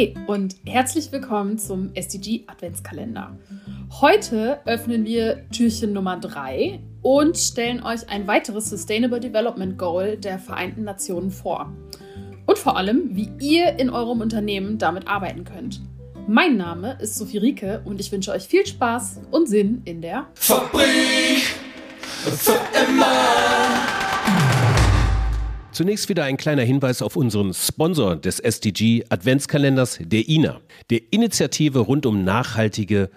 Hi und herzlich willkommen zum SDG Adventskalender. Heute öffnen wir Türchen Nummer 3 und stellen euch ein weiteres Sustainable Development Goal der Vereinten Nationen vor. Und vor allem, wie ihr in eurem Unternehmen damit arbeiten könnt. Mein Name ist Sophie Rieke und ich wünsche euch viel Spaß und Sinn in der Fabrik für immer. Zunächst wieder ein kleiner Hinweis auf unseren Sponsor des SDG Adventskalenders, der INA, der Initiative rund um nachhaltige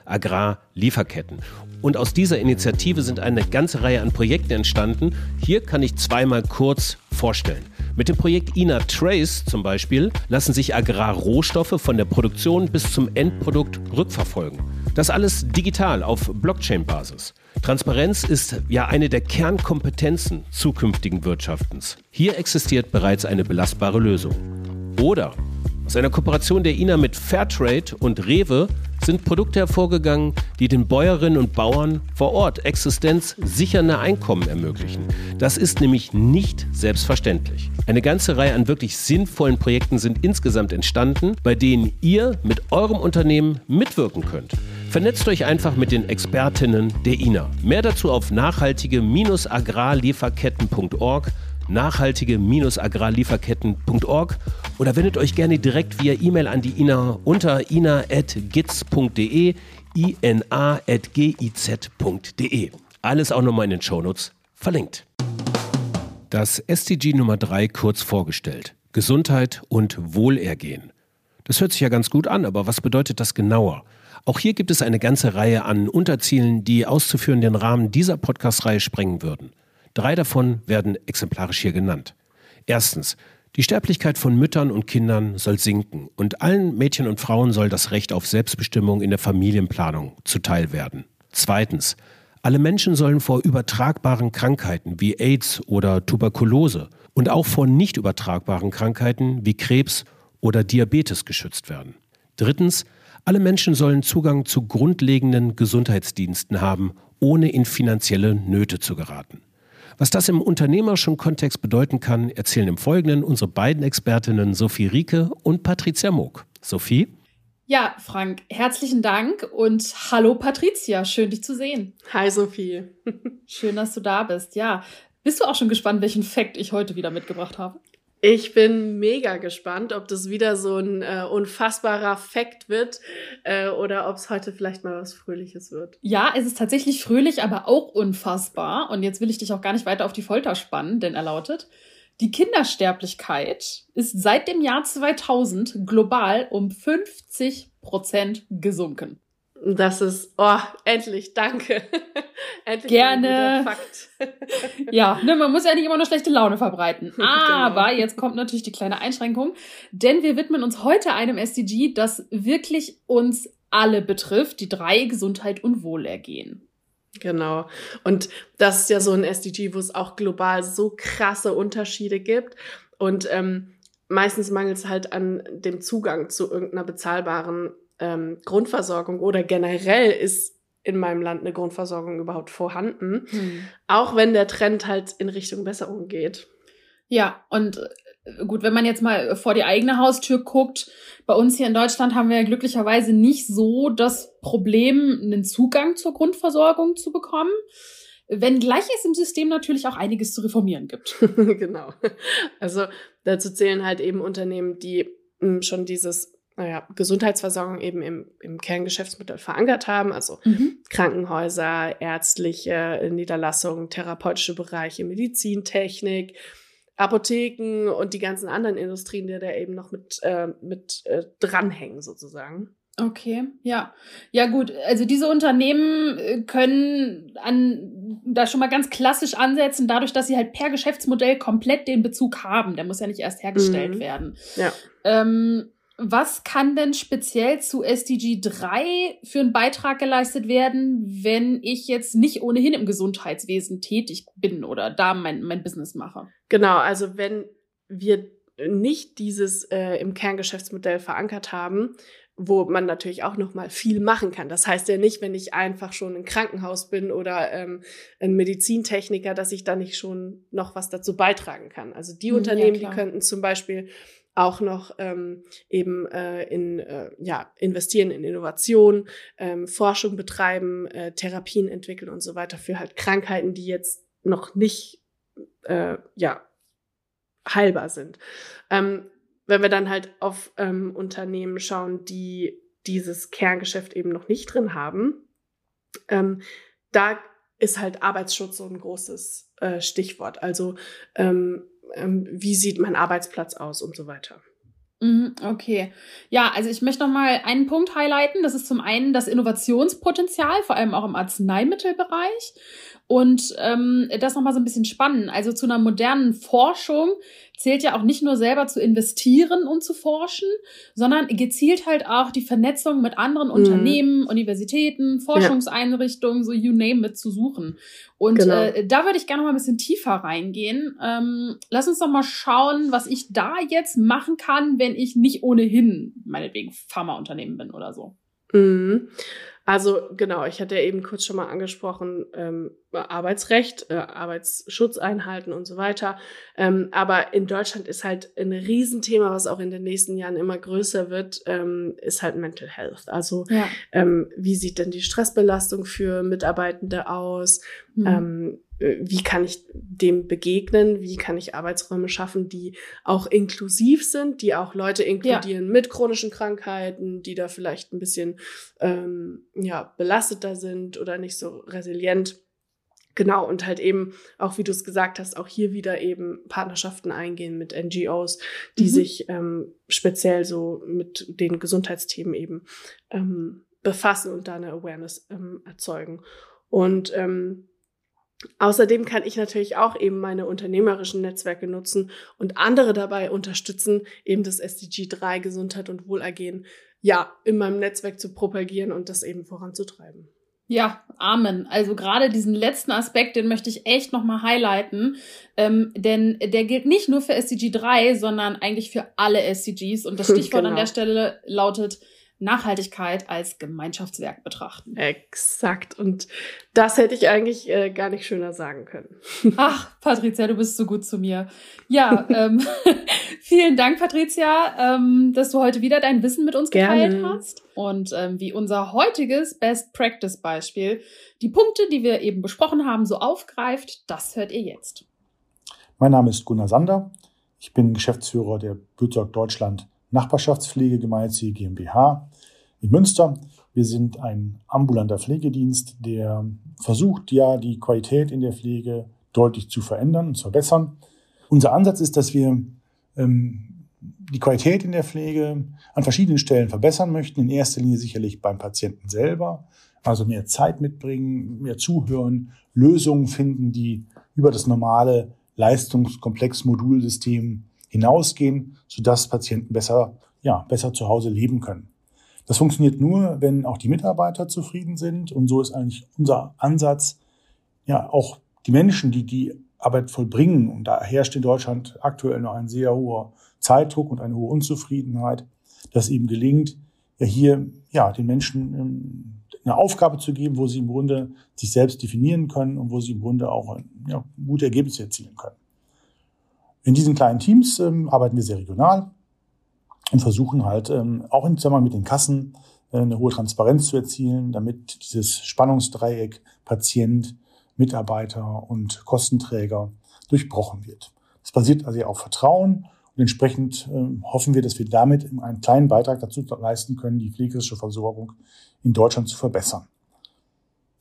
Agrarlieferketten. Und aus dieser Initiative sind eine ganze Reihe an Projekten entstanden. Hier kann ich zweimal kurz vorstellen. Mit dem Projekt INA Trace zum Beispiel lassen sich Agrarrohstoffe von der Produktion bis zum Endprodukt rückverfolgen. Das alles digital auf Blockchain-Basis. Transparenz ist ja eine der Kernkompetenzen zukünftigen Wirtschaftens. Hier existiert bereits eine belastbare Lösung. Oder aus einer Kooperation der INA mit Fairtrade und Rewe sind Produkte hervorgegangen, die den Bäuerinnen und Bauern vor Ort existenzsichernde Einkommen ermöglichen. Das ist nämlich nicht selbstverständlich. Eine ganze Reihe an wirklich sinnvollen Projekten sind insgesamt entstanden, bei denen ihr mit eurem Unternehmen mitwirken könnt. Vernetzt euch einfach mit den Expertinnen der INA. Mehr dazu auf nachhaltige-agrarlieferketten.org nachhaltige-agrarlieferketten.org oder wendet euch gerne direkt via E-Mail an die INA unter ina.giz.de ina.giz.de. Alles auch nochmal in den Shownotes verlinkt. Das SDG Nummer 3 kurz vorgestellt. Gesundheit und Wohlergehen. Das hört sich ja ganz gut an, aber was bedeutet das genauer? Auch hier gibt es eine ganze Reihe an Unterzielen, die auszuführen den Rahmen dieser Podcast-Reihe sprengen würden. Drei davon werden exemplarisch hier genannt. Erstens, die Sterblichkeit von Müttern und Kindern soll sinken und allen Mädchen und Frauen soll das Recht auf Selbstbestimmung in der Familienplanung zuteil werden. Zweitens, alle Menschen sollen vor übertragbaren Krankheiten wie AIDS oder Tuberkulose und auch vor nicht übertragbaren Krankheiten wie Krebs oder Diabetes geschützt werden. Drittens, alle Menschen sollen Zugang zu grundlegenden Gesundheitsdiensten haben, ohne in finanzielle Nöte zu geraten. Was das im unternehmerischen Kontext bedeuten kann, erzählen im Folgenden unsere beiden Expertinnen Sophie Rieke und Patricia Moog. Sophie? Ja, Frank, herzlichen Dank und hallo Patricia, schön dich zu sehen. Hi Sophie. schön, dass du da bist. Ja, bist du auch schon gespannt, welchen Fakt ich heute wieder mitgebracht habe? Ich bin mega gespannt, ob das wieder so ein äh, unfassbarer Fakt wird äh, oder ob es heute vielleicht mal was Fröhliches wird. Ja, es ist tatsächlich fröhlich, aber auch unfassbar. Und jetzt will ich dich auch gar nicht weiter auf die Folter spannen, denn er lautet, die Kindersterblichkeit ist seit dem Jahr 2000 global um 50 Prozent gesunken. Das ist, oh, endlich, danke. endlich Gerne. Fakt. ja, ne, man muss ja nicht immer nur schlechte Laune verbreiten. Genau. Aber genau. jetzt kommt natürlich die kleine Einschränkung, denn wir widmen uns heute einem SDG, das wirklich uns alle betrifft, die drei Gesundheit und Wohlergehen. Genau. Und das ist ja so ein SDG, wo es auch global so krasse Unterschiede gibt. Und ähm, meistens mangelt es halt an dem Zugang zu irgendeiner bezahlbaren ähm, Grundversorgung oder generell ist in meinem Land eine Grundversorgung überhaupt vorhanden, hm. auch wenn der Trend halt in Richtung Besserung geht. Ja, und äh, gut, wenn man jetzt mal vor die eigene Haustür guckt, bei uns hier in Deutschland haben wir ja glücklicherweise nicht so das Problem, einen Zugang zur Grundversorgung zu bekommen. Wenngleich es im System natürlich auch einiges zu reformieren gibt. genau. Also dazu zählen halt eben Unternehmen, die hm, schon dieses naja, Gesundheitsversorgung eben im, im Kerngeschäftsmodell verankert haben, also mhm. Krankenhäuser, ärztliche Niederlassungen, therapeutische Bereiche, Medizintechnik, Apotheken und die ganzen anderen Industrien, die da eben noch mit, äh, mit äh, dranhängen sozusagen. Okay, ja. Ja gut, also diese Unternehmen äh, können an da schon mal ganz klassisch ansetzen, dadurch, dass sie halt per Geschäftsmodell komplett den Bezug haben. Der muss ja nicht erst hergestellt mhm. werden. Ja. Ähm, was kann denn speziell zu SDG 3 für einen Beitrag geleistet werden, wenn ich jetzt nicht ohnehin im Gesundheitswesen tätig bin oder da mein, mein Business mache? Genau, also wenn wir nicht dieses äh, im Kerngeschäftsmodell verankert haben, wo man natürlich auch noch mal viel machen kann. Das heißt ja nicht, wenn ich einfach schon ein Krankenhaus bin oder ähm, ein Medizintechniker, dass ich da nicht schon noch was dazu beitragen kann. Also die mhm, Unternehmen, ja, die könnten zum Beispiel auch noch ähm, eben äh, in äh, ja investieren in Innovation, ähm, Forschung betreiben, äh, Therapien entwickeln und so weiter für halt Krankheiten, die jetzt noch nicht äh, ja heilbar sind. Ähm, wenn wir dann halt auf ähm, Unternehmen schauen, die dieses Kerngeschäft eben noch nicht drin haben, ähm, da ist halt Arbeitsschutz so ein großes äh, Stichwort. Also ähm, ähm, wie sieht mein Arbeitsplatz aus und so weiter. Mhm, okay. Ja, also ich möchte noch mal einen Punkt highlighten. Das ist zum einen das Innovationspotenzial, vor allem auch im Arzneimittelbereich. Und ähm, das nochmal so ein bisschen spannend. Also zu einer modernen Forschung zählt ja auch nicht nur selber zu investieren und zu forschen, sondern gezielt halt auch die Vernetzung mit anderen mhm. Unternehmen, Universitäten, Forschungseinrichtungen, ja. so you name it, zu suchen. Und genau. äh, da würde ich gerne noch mal ein bisschen tiefer reingehen. Ähm, lass uns doch mal schauen, was ich da jetzt machen kann, wenn ich nicht ohnehin meinetwegen Pharmaunternehmen bin oder so. Mhm. Also genau, ich hatte ja eben kurz schon mal angesprochen, ähm, Arbeitsrecht, äh, Arbeitsschutz einhalten und so weiter. Ähm, aber in Deutschland ist halt ein Riesenthema, was auch in den nächsten Jahren immer größer wird, ähm, ist halt Mental Health. Also ja. ähm, wie sieht denn die Stressbelastung für Mitarbeitende aus? Mhm. Ähm, äh, wie kann ich dem begegnen? Wie kann ich Arbeitsräume schaffen, die auch inklusiv sind, die auch Leute inkludieren ja. mit chronischen Krankheiten, die da vielleicht ein bisschen ähm, ja, belasteter sind oder nicht so resilient? Genau, und halt eben, auch wie du es gesagt hast, auch hier wieder eben Partnerschaften eingehen mit NGOs, die mhm. sich ähm, speziell so mit den Gesundheitsthemen eben ähm, befassen und da eine Awareness ähm, erzeugen. Und ähm, Außerdem kann ich natürlich auch eben meine unternehmerischen Netzwerke nutzen und andere dabei unterstützen, eben das SDG 3 Gesundheit und Wohlergehen ja in meinem Netzwerk zu propagieren und das eben voranzutreiben. Ja, Amen. Also gerade diesen letzten Aspekt, den möchte ich echt nochmal highlighten, ähm, denn der gilt nicht nur für SDG 3, sondern eigentlich für alle SDGs. Und das Stichwort genau. an der Stelle lautet Nachhaltigkeit als Gemeinschaftswerk betrachten. Exakt. Und das hätte ich eigentlich äh, gar nicht schöner sagen können. Ach, Patricia, du bist so gut zu mir. Ja, ähm, vielen Dank, Patricia, ähm, dass du heute wieder dein Wissen mit uns geteilt Gerne. hast. Und ähm, wie unser heutiges Best Practice Beispiel die Punkte, die wir eben besprochen haben, so aufgreift, das hört ihr jetzt. Mein Name ist Gunnar Sander. Ich bin Geschäftsführer der Bützog Deutschland Nachbarschaftspflege gemeinnützige GmbH in Münster. Wir sind ein ambulanter Pflegedienst, der versucht ja die Qualität in der Pflege deutlich zu verändern und zu verbessern. Unser Ansatz ist, dass wir ähm, die Qualität in der Pflege an verschiedenen Stellen verbessern möchten. In erster Linie sicherlich beim Patienten selber, also mehr Zeit mitbringen, mehr zuhören, Lösungen finden, die über das normale Leistungskomplex-Modulsystem hinausgehen, sodass Patienten besser, ja, besser zu Hause leben können. Das funktioniert nur, wenn auch die Mitarbeiter zufrieden sind. Und so ist eigentlich unser Ansatz, ja, auch die Menschen, die die Arbeit vollbringen. Und da herrscht in Deutschland aktuell noch ein sehr hoher Zeitdruck und eine hohe Unzufriedenheit, dass eben gelingt, ja hier, ja, den Menschen ähm, eine Aufgabe zu geben, wo sie im Grunde sich selbst definieren können und wo sie im Grunde auch ja, gute Ergebnisse erzielen können. In diesen kleinen Teams ähm, arbeiten wir sehr regional und versuchen halt ähm, auch im Zusammenhang mit den Kassen äh, eine hohe Transparenz zu erzielen, damit dieses Spannungsdreieck Patient, Mitarbeiter und Kostenträger durchbrochen wird. Das basiert also auf Vertrauen und entsprechend äh, hoffen wir, dass wir damit einen kleinen Beitrag dazu leisten können, die pflegerische Versorgung in Deutschland zu verbessern.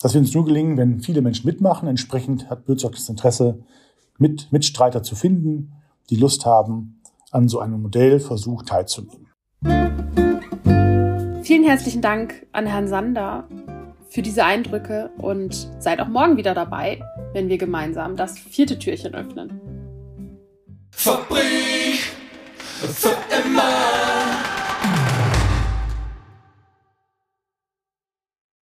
Das wird uns nur gelingen, wenn viele Menschen mitmachen. Entsprechend hat Bürzeug das Interesse, mit Mitstreiter zu finden, die Lust haben, an so einem Modellversuch teilzunehmen. Vielen herzlichen Dank an Herrn Sander für diese Eindrücke und seid auch morgen wieder dabei, wenn wir gemeinsam das vierte Türchen öffnen. Fabrik für immer.